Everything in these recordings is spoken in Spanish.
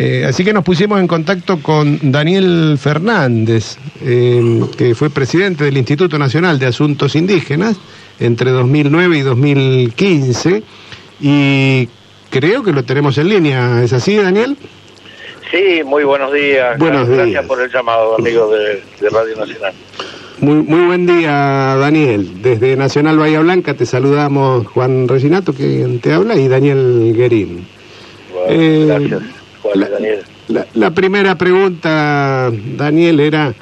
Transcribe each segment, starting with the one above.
Eh, así que nos pusimos en contacto con Daniel Fernández, eh, que fue presidente del Instituto Nacional de Asuntos Indígenas entre 2009 y 2015, y creo que lo tenemos en línea. ¿Es así, Daniel? Sí, muy buenos días. Buenos Gracias días. por el llamado, amigo de, de Radio Nacional. Muy, muy buen día, Daniel. Desde Nacional Bahía Blanca te saludamos Juan Reginato, que te habla, y Daniel Guerín. Bueno, Eh, gracias, La- y Daniel. La, la primera pregunta, Daniel, era,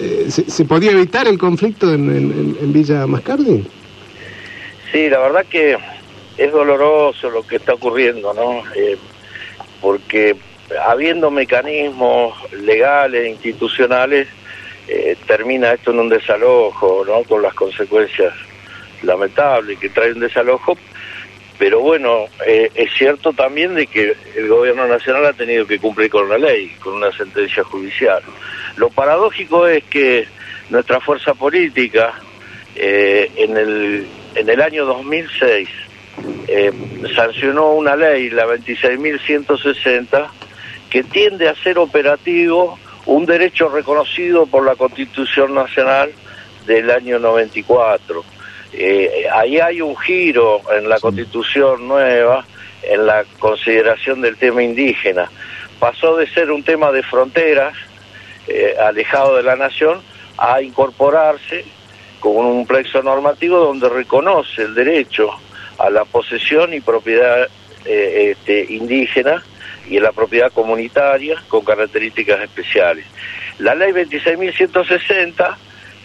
eh, ¿se, se podía evitar el conflicto en, en- en Villa Mascardi? Sí, la verdad que es doloroso lo que está ocurriendo, ¿no? Eh, porque habiendo mecanismos legales, institucionales, eh, termina esto en un desalojo, ¿no? Con las consecuencias lamentables que trae un desalojo. Pero bueno, eh, es cierto también de que el gobierno nacional ha tenido que cumplir con una ley, con una sentencia judicial. Lo paradójico es que nuestra fuerza política, eh, en, el, en el año 2006, eh, sancionó una ley, la 26.160, que tiende a ser operativo un derecho reconocido por la Constitución Nacional del año 94. Eh, ahí hay un giro en la Constitución nueva, en la consideración del tema indígena. Pasó de ser un tema de fronteras, eh, alejado de la nación, a incorporarse con un plexo normativo donde reconoce el derecho a la posesión y propiedad eh, este, indígena y a la propiedad comunitaria con características especiales. La ley 26.160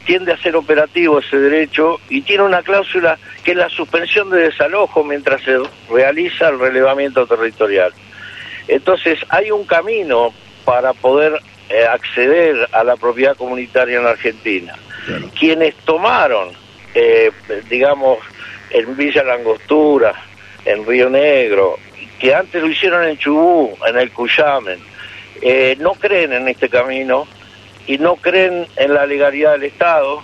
tiende a ser operativo ese derecho y tiene una cláusula que es la suspensión de desalojo mientras se realiza el relevamiento territorial. Entonces hay un camino para poder eh, acceder a la propiedad comunitaria en la Argentina. Quienes tomaron, eh, digamos, en Villa Langostura, en Río Negro, que antes lo hicieron en Chubú, en el Cuyamen, eh, no creen en este camino y no creen en la legalidad del Estado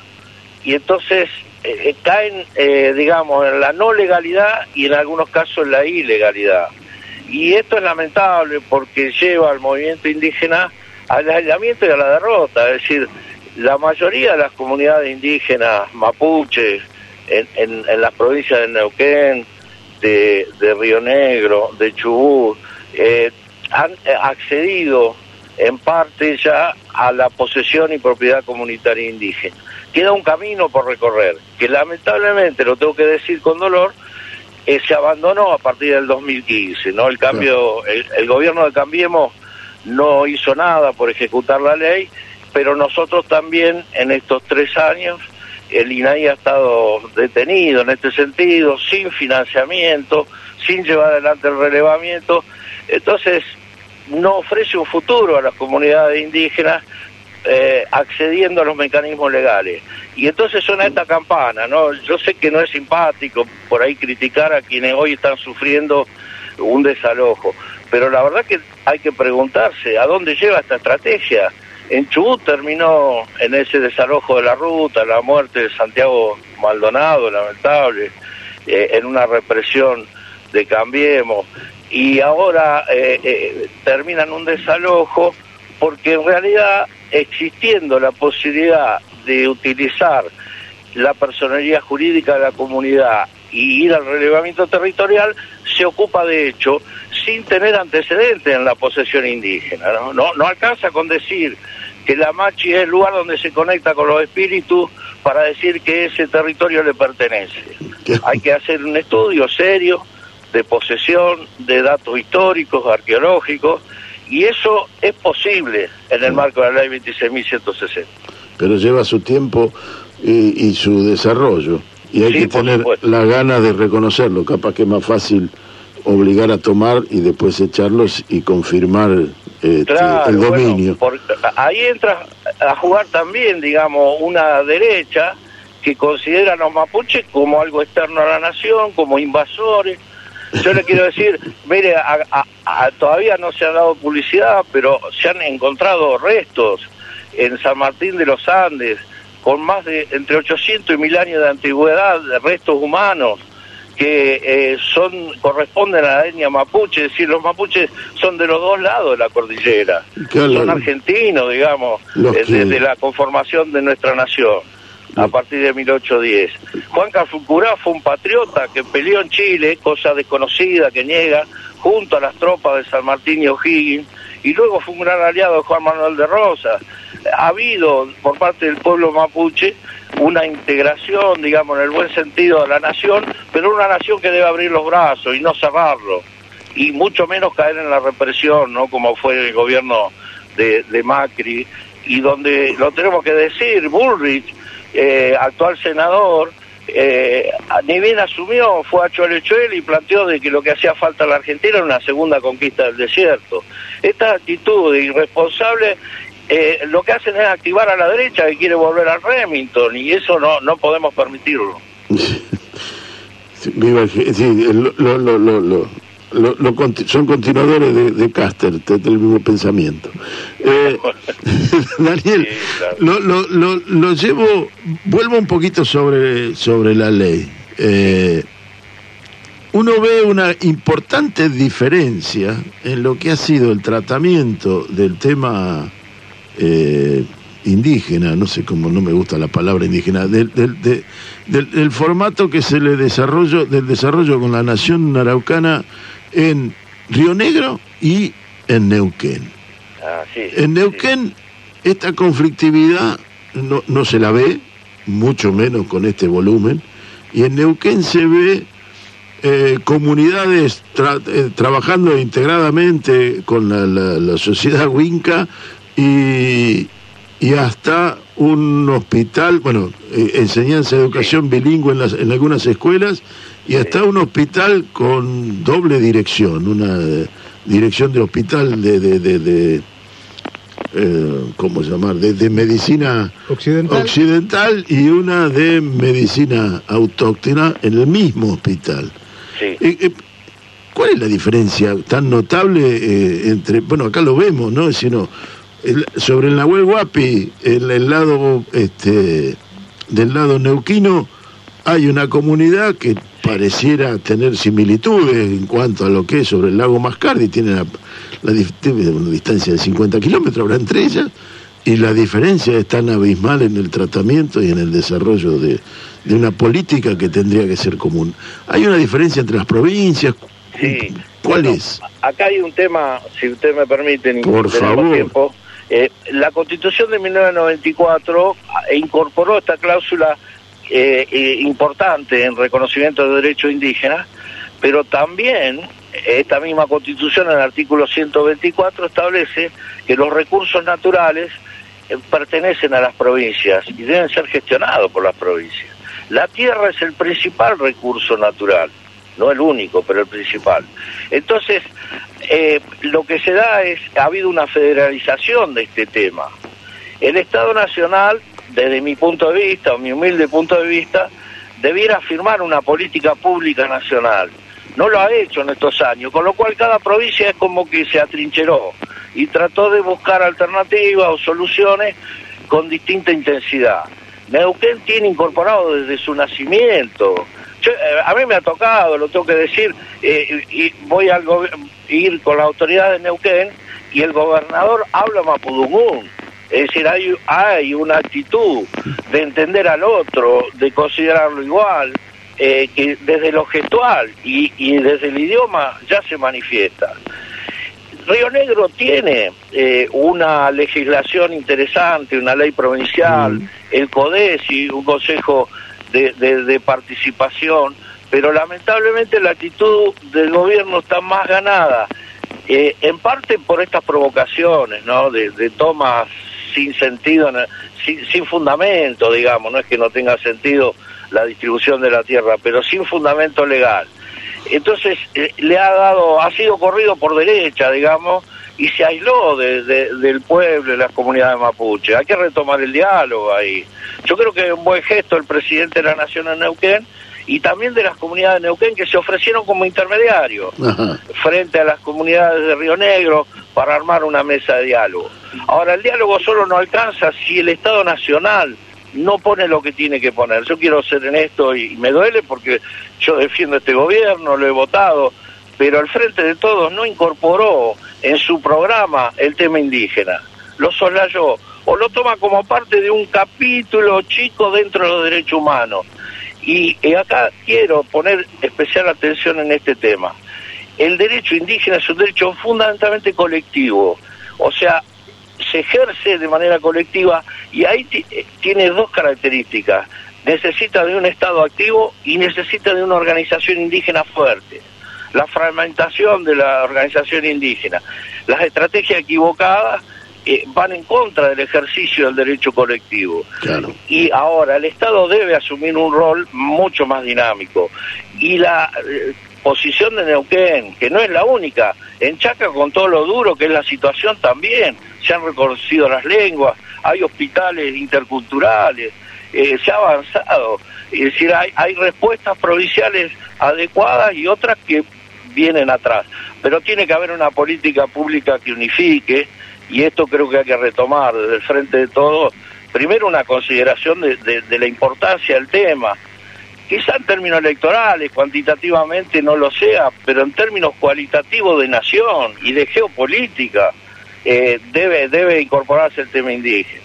y entonces eh, eh, caen, eh, digamos, en la no legalidad y en algunos casos en la ilegalidad. Y esto es lamentable porque lleva al movimiento indígena al aislamiento y a la derrota. Es decir, la mayoría de las comunidades indígenas mapuche en, en, en las provincias de Neuquén, de, de Río Negro, de Chubut, eh, han eh, accedido en parte ya a la posesión y propiedad comunitaria indígena. Queda un camino por recorrer, que lamentablemente, lo tengo que decir con dolor, eh, se abandonó a partir del 2015, ¿no? El cambio, el, el gobierno de Cambiemos no hizo nada por ejecutar la ley, pero nosotros también en estos tres años, el INAI ha estado detenido en este sentido, sin financiamiento, sin llevar adelante el relevamiento, entonces no ofrece un futuro a las comunidades indígenas eh, accediendo a los mecanismos legales. Y entonces suena esta campana, ¿no? Yo sé que no es simpático por ahí criticar a quienes hoy están sufriendo un desalojo, pero la verdad que hay que preguntarse a dónde lleva esta estrategia. En Chubut terminó en ese desalojo de la ruta, la muerte de Santiago Maldonado, lamentable, eh, en una represión de Cambiemos, y ahora eh, eh, terminan un desalojo porque en realidad existiendo la posibilidad de utilizar la personería jurídica de la comunidad y ir al relevamiento territorial, se ocupa de hecho sin tener antecedentes en la posesión indígena. No, no, no alcanza con decir que la Machi es el lugar donde se conecta con los espíritus para decir que ese territorio le pertenece. Hay que hacer un estudio serio de posesión, de datos históricos, arqueológicos, y eso es posible en el marco de la ley 26.160. pero lleva su tiempo y, y su desarrollo. Y hay Sí, que tener supuesto. la gana de reconocerlo. Capaz que es más fácil obligar a tomar y después echarlos y confirmar este, Claro, el dominio. ahí entra a jugar también, digamos, una derecha que considera a los mapuches como algo externo a la nación, como invasores. Yo le quiero decir, mire, a- a- a- todavía no se ha dado publicidad, pero se han encontrado restos en San Martín de los Andes con más de entre 800 y 1000 años de antigüedad de restos humanos que eh, son corresponden a la etnia mapuche, es decir, los mapuches son de los dos lados de la cordillera, son argentinos, digamos, eh, desde la conformación de nuestra nación a partir de 1810. Juan Cafucurá fue un patriota que peleó en Chile, cosa desconocida que niega, junto a las tropas de San Martín y O'Higgins, y luego fue un gran aliado de Juan Manuel de Rosas. Ha habido por parte del pueblo mapuche una integración, digamos, en el buen sentido de la nación, pero una nación que debe abrir los brazos y no cerrarlo, y mucho menos caer en la represión, ¿no? Como fue el gobierno de, de Macri, y donde lo tenemos que decir, Bullrich, eh, actual senador, eh, ni bien asumió, fue a Cholechuel y planteó de que lo que hacía falta a la Argentina era una segunda conquista del desierto. Esta actitud irresponsable eh, lo que hacen es activar a la derecha que quiere volver al Remington y eso no, no podemos permitirlo. sí, lo, lo, lo, son continuadores de, de Caster, del mismo pensamiento. Eh, Daniel, lo, llevo, vuelvo un poquito sobre, sobre la ley. Eh, uno ve una importante diferencia en lo que ha sido el tratamiento del tema eh, indígena, no sé cómo no me gusta la palabra indígena, del, del, formato que se le desarrolló, del desarrollo con la nación araucana en Río Negro y en Neuquén. Ah, en Neuquén esta conflictividad no, no se la ve, mucho menos con este volumen, y en Neuquén se ve eh, comunidades eh, trabajando integradamente con la, sociedad huinca y, y, hasta un hospital, bueno, eh, enseñanza de educación bilingüe en, las, en algunas escuelas y hasta un hospital con doble dirección, una dirección de hospital de, de, de, eh, ¿cómo llamar? De, medicina occidental. y una de medicina autóctona en el mismo hospital. Eh, eh, ¿Cuál es la diferencia tan notable entre, bueno, acá lo vemos, ¿no? Sino, sobre el Nahuel Huapi, el lado, este, del lado neuquino, hay una comunidad que pareciera tener similitudes en cuanto a lo que es sobre el lago Mascardi, tiene la, una distancia de 50 kilómetros habrá entre ellas, y la diferencia es tan abismal en el tratamiento y en el desarrollo de, una política que tendría que ser común. ¿Hay una diferencia entre las provincias? Sí. ¿Cuál es? Acá hay un tema, si usted me permite, Por favor. tiempo. Eh, la Constitución de 1994 incorporó esta cláusula eh, eh, importante en reconocimiento de derechos indígenas, pero también esta misma constitución en el artículo 124 establece que los recursos naturales eh, pertenecen a las provincias y deben ser gestionados por las provincias. La tierra es el principal recurso natural, no el único, pero el principal. Entonces, eh, lo que se da es, ha habido una federalización de este tema. El Estado Nacional desde mi punto de vista, o mi humilde punto de vista, debiera firmar una política pública nacional. No lo ha hecho en estos años, con lo cual cada provincia es como que se atrincheró y trató de buscar alternativas o soluciones con distinta intensidad. Neuquén tiene incorporado desde su nacimiento. Eh, a mí me ha tocado, lo tengo que decir, eh, y voy a ir con la autoridad de Neuquén y el gobernador habla mapudungún es decir, hay, hay una actitud de entender al otro, de considerarlo igual, eh, que desde lo gestual y, desde el idioma ya se manifiesta. Río Negro tiene eh, una legislación interesante, una ley provincial, mm. el CODESI, un consejo de, participación, pero lamentablemente la actitud del gobierno está más ganada, eh, en parte por estas provocaciones, ¿no? De, de tomas sin sentido, sin, fundamento, digamos, no es que no tenga sentido la distribución de la tierra, pero sin fundamento legal. Entonces eh, le ha dado, ha sido corrido por derecha, digamos, y se aisló del pueblo, de las comunidades mapuche. Hay que retomar el diálogo ahí. Yo creo que es un buen gesto el presidente de la Nación en Neuquén y también de las comunidades de Neuquén que se ofrecieron como intermediarios frente a las comunidades de Río Negro para armar una mesa de diálogo. Ahora, el diálogo solo no alcanza si el Estado Nacional no pone lo que tiene que poner. Yo quiero ser en esto y me duele porque yo defiendo este gobierno, lo he votado, pero el Frente de Todos no incorporó en su programa el tema indígena, lo soslayó o lo toma como parte de un capítulo chico dentro de los derechos humanos. Y, acá quiero poner especial atención en este tema. El derecho indígena es un derecho fundamentalmente colectivo, o sea, se ejerce de manera colectiva y ahí tiene dos características. Necesita de un Estado activo y necesita de una organización indígena fuerte. La fragmentación de la organización indígena, las estrategias equivocadas eh, van en contra del ejercicio del derecho colectivo. Y ahora el Estado debe asumir un rol mucho más dinámico. Y la eh, posición de Neuquén, que no es la única, en Chaca con todo lo duro que es la situación también, se han reconocido las lenguas, hay hospitales interculturales, eh, se ha avanzado. Es decir, hay, hay respuestas provinciales adecuadas y otras que vienen atrás. Pero tiene que haber una política pública que unifique, y esto creo que hay que retomar desde el frente de todos, primero una consideración de, la importancia del tema, quizá en términos electorales, cuantitativamente no lo sea, pero en términos cualitativos de nación y de geopolítica, eh, debe, debe incorporarse el tema indígena.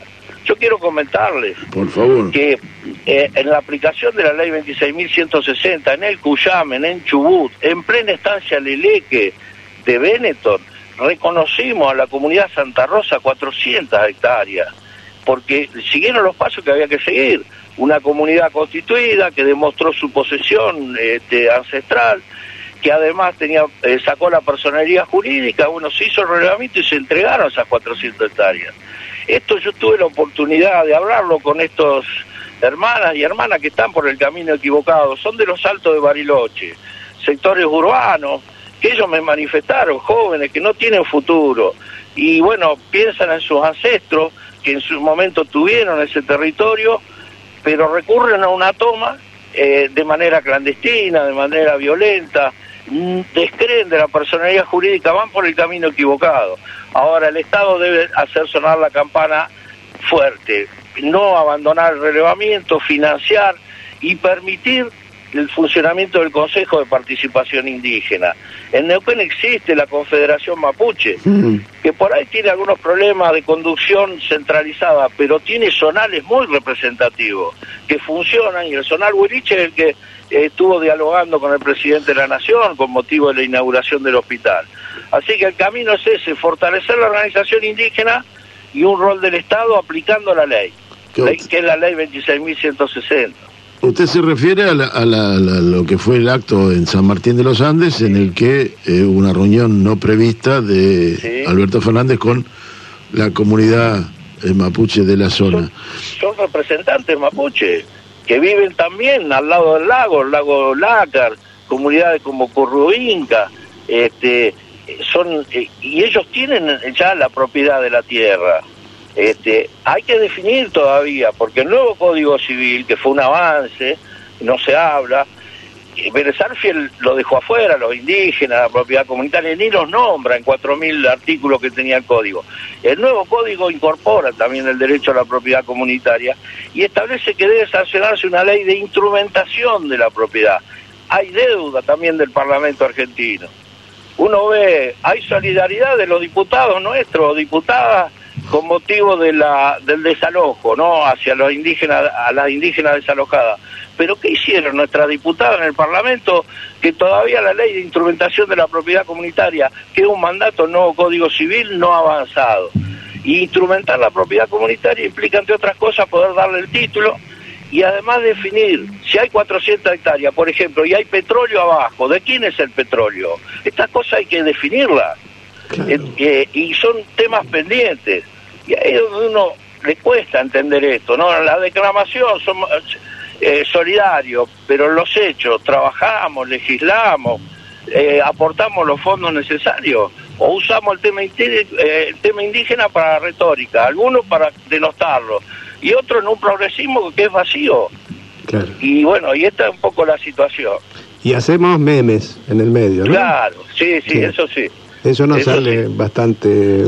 Yo quiero comentarles Por favor. que eh, en la aplicación de la ley 26.160, en el Cuyamen, en Chubut, en plena estancia Leleque de Benetton, reconocimos a la comunidad Santa Rosa 400 hectáreas, porque siguieron los pasos que había que seguir. Una comunidad constituida que demostró su posesión este, ancestral, que además tenía eh, sacó la personería jurídica, bueno, se hizo el relevamiento y se entregaron esas 400 hectáreas. Esto yo tuve la oportunidad de hablarlo con estos hermanas y hermanas que están por el camino equivocado, son de los altos de Bariloche, sectores urbanos, que ellos me manifestaron, jóvenes que no tienen futuro, y bueno, piensan en sus ancestros que en su momento tuvieron ese territorio, pero recurren a una toma eh, de manera clandestina, de manera violenta, mm, descreen de la personalidad jurídica, van por el camino equivocado. Ahora el Estado debe hacer sonar la campana fuerte, no abandonar el relevamiento, financiar y permitir el funcionamiento del Consejo de Participación Indígena. En Neuquén existe la Confederación Mapuche, que por ahí tiene algunos problemas de conducción centralizada, pero tiene zonales muy representativos, que funcionan, y el zonal Huiliche es el que estuvo dialogando con el presidente de la Nación con motivo de la inauguración del hospital. Así que el camino es ese, fortalecer la organización indígena y un rol del Estado aplicando la ley, que es la ley 26.160. Usted se refiere a, lo que fue el acto en San Martín de los Andes, en el que eh, hubo una reunión no prevista de Alberto Fernández con la comunidad eh, mapuche de la zona. Son, representantes mapuche que viven también al lado del lago, el lago Lácar, comunidades como Curruinca, este, son eh, y ellos tienen ya la propiedad de la tierra. Este, hay que definir todavía, porque el nuevo Código Civil, que fue un avance, no se habla, Vélez lo dejó afuera, los indígenas, la propiedad comunitaria, ni los nombra en 4.000 artículos que tenía el código. El nuevo código incorpora también el derecho a la propiedad comunitaria y establece que debe sancionarse una ley de instrumentación de la propiedad. Hay deuda también del Parlamento argentino. Uno ve, hay solidaridad de los diputados nuestros, diputadas, con motivo de la, del desalojo, ¿no? Hacia los indígenas, a las indígenas desalojadas. Pero ¿qué hicieron nuestras diputadas en el Parlamento? Que todavía la ley de instrumentación de la propiedad comunitaria, que es un mandato nuevo Código Civil, no ha avanzado. Y instrumentar la propiedad comunitaria implica, entre otras cosas, poder darle el título y además definir si hay 400 hectáreas, por ejemplo, y hay petróleo abajo, ¿de quién es el petróleo? Estas cosas hay que definirlas. Eh, eh, y son temas pendientes. Y ahí es donde uno le cuesta entender esto, ¿no? La declamación somos eh, solidarios, pero los hechos, trabajamos, legislamos, eh, aportamos los fondos necesarios o usamos el tema, el tema indígena para retórica, algunos para denostarlo y otros en un progresismo que es vacío. Y bueno, y esta es un poco la situación. Y hacemos memes en el medio, ¿no? Claro, sí, sí, eso sí. Eso no sale bastante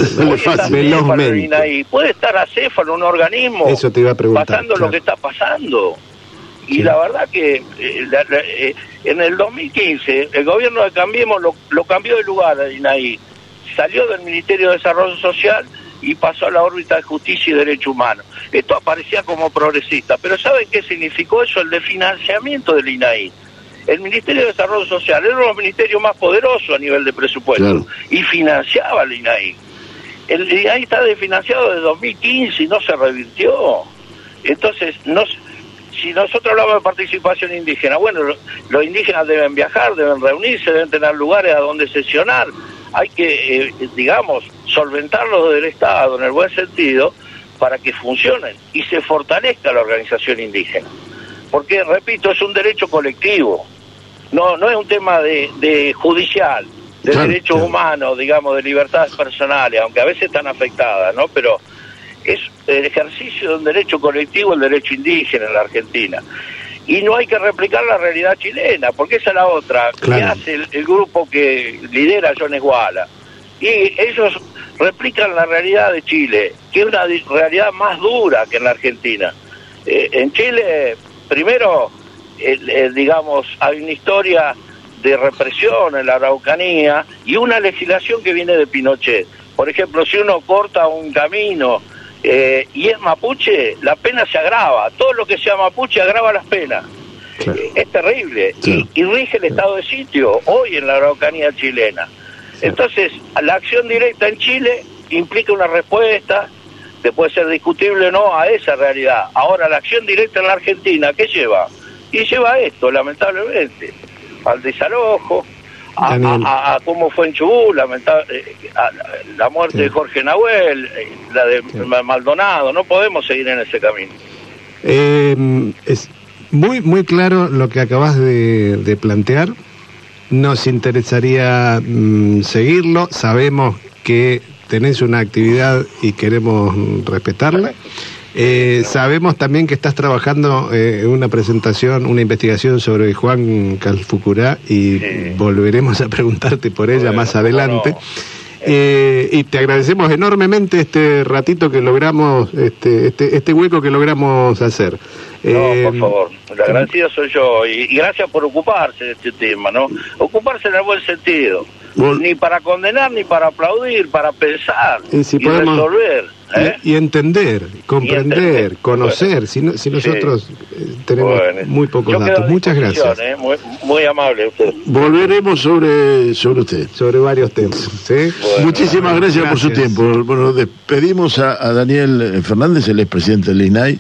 velozmente. Puede estar acéfalo, un organismo, Eso te iba a preguntar, pasando lo que está pasando. Y la verdad que eh, eh, en el 2015 el gobierno de Cambiemos lo, lo cambió de lugar a INAI. Salió del Ministerio de Desarrollo Social y pasó a la órbita de justicia y derecho humano. Esto aparecía como progresista, pero ¿saben qué significó eso? El de financiamiento del INAI. El Ministerio de Desarrollo Social era uno de los ministerios más poderosos a nivel de presupuesto y financiaba el INAI. El INAI está desfinanciado desde 2015 y no se revirtió. Entonces, no, si nosotros hablamos de participación indígena, bueno, los indígenas deben viajar, deben reunirse, deben tener lugares a donde sesionar. Hay que, eh, digamos, solventarlos desde el Estado en el buen sentido para que funcionen y se fortalezca la organización indígena. Porque, repito, es un derecho colectivo, no, no es un tema de, judicial, de derechos humanos, digamos, de libertades personales, aunque a veces están afectadas, ¿no? Pero es el ejercicio de un derecho colectivo, el derecho indígena en la Argentina. Y no hay que replicar la realidad chilena, porque esa es la otra, que hace el, grupo que lidera John Esguala. Y ellos replican la realidad de Chile, que es una realidad más dura que en la Argentina. Eh, en Chile, primero, digamos, hay una historia de represión en la Araucanía y una legislación que viene de Pinochet. Por ejemplo, si uno corta un camino eh, y es mapuche, la pena se agrava. Todo lo que sea mapuche agrava las penas. Es terrible. Y, rige el estado de sitio hoy en la Araucanía chilena. Entonces, la acción directa en Chile implica una respuesta que puede ser discutible o no a esa realidad. Ahora, la acción directa en la Argentina, ¿qué lleva? Y lleva esto, lamentablemente, al desalojo, a, cómo fue en Chubú, lamentable, eh, la muerte de Jorge Nahuel, eh, la de Maldonado, no podemos seguir en ese camino. Eh, es muy, muy claro lo que acabas de, plantear. Nos interesaría mm, seguirlo. Sabemos que tenés una actividad y queremos respetarla. Eh, sabemos también que estás trabajando eh, una presentación, una investigación sobre Juan Calfucurá y volveremos a preguntarte por ella más adelante. Eh, y te agradecemos enormemente este ratito que logramos, este, este, este hueco que logramos hacer. No, por favor, el agradecido soy yo y, gracias por ocuparse de este tema, ¿no? Ocuparse en el buen sentido, ni para condenar ni para aplaudir, para pensar y, y resolver. ¿Eh? Y, entender, comprender, conocer, si, si nosotros eh, tenemos muy pocos datos. Muchas gracias. ¿eh? Muy, amable usted. Volveremos sobre, sobre usted. Sobre varios temas. Muchísimas gracias, por su tiempo. Bueno, despedimos a, a Daniel Fernández, el expresidente del INAI.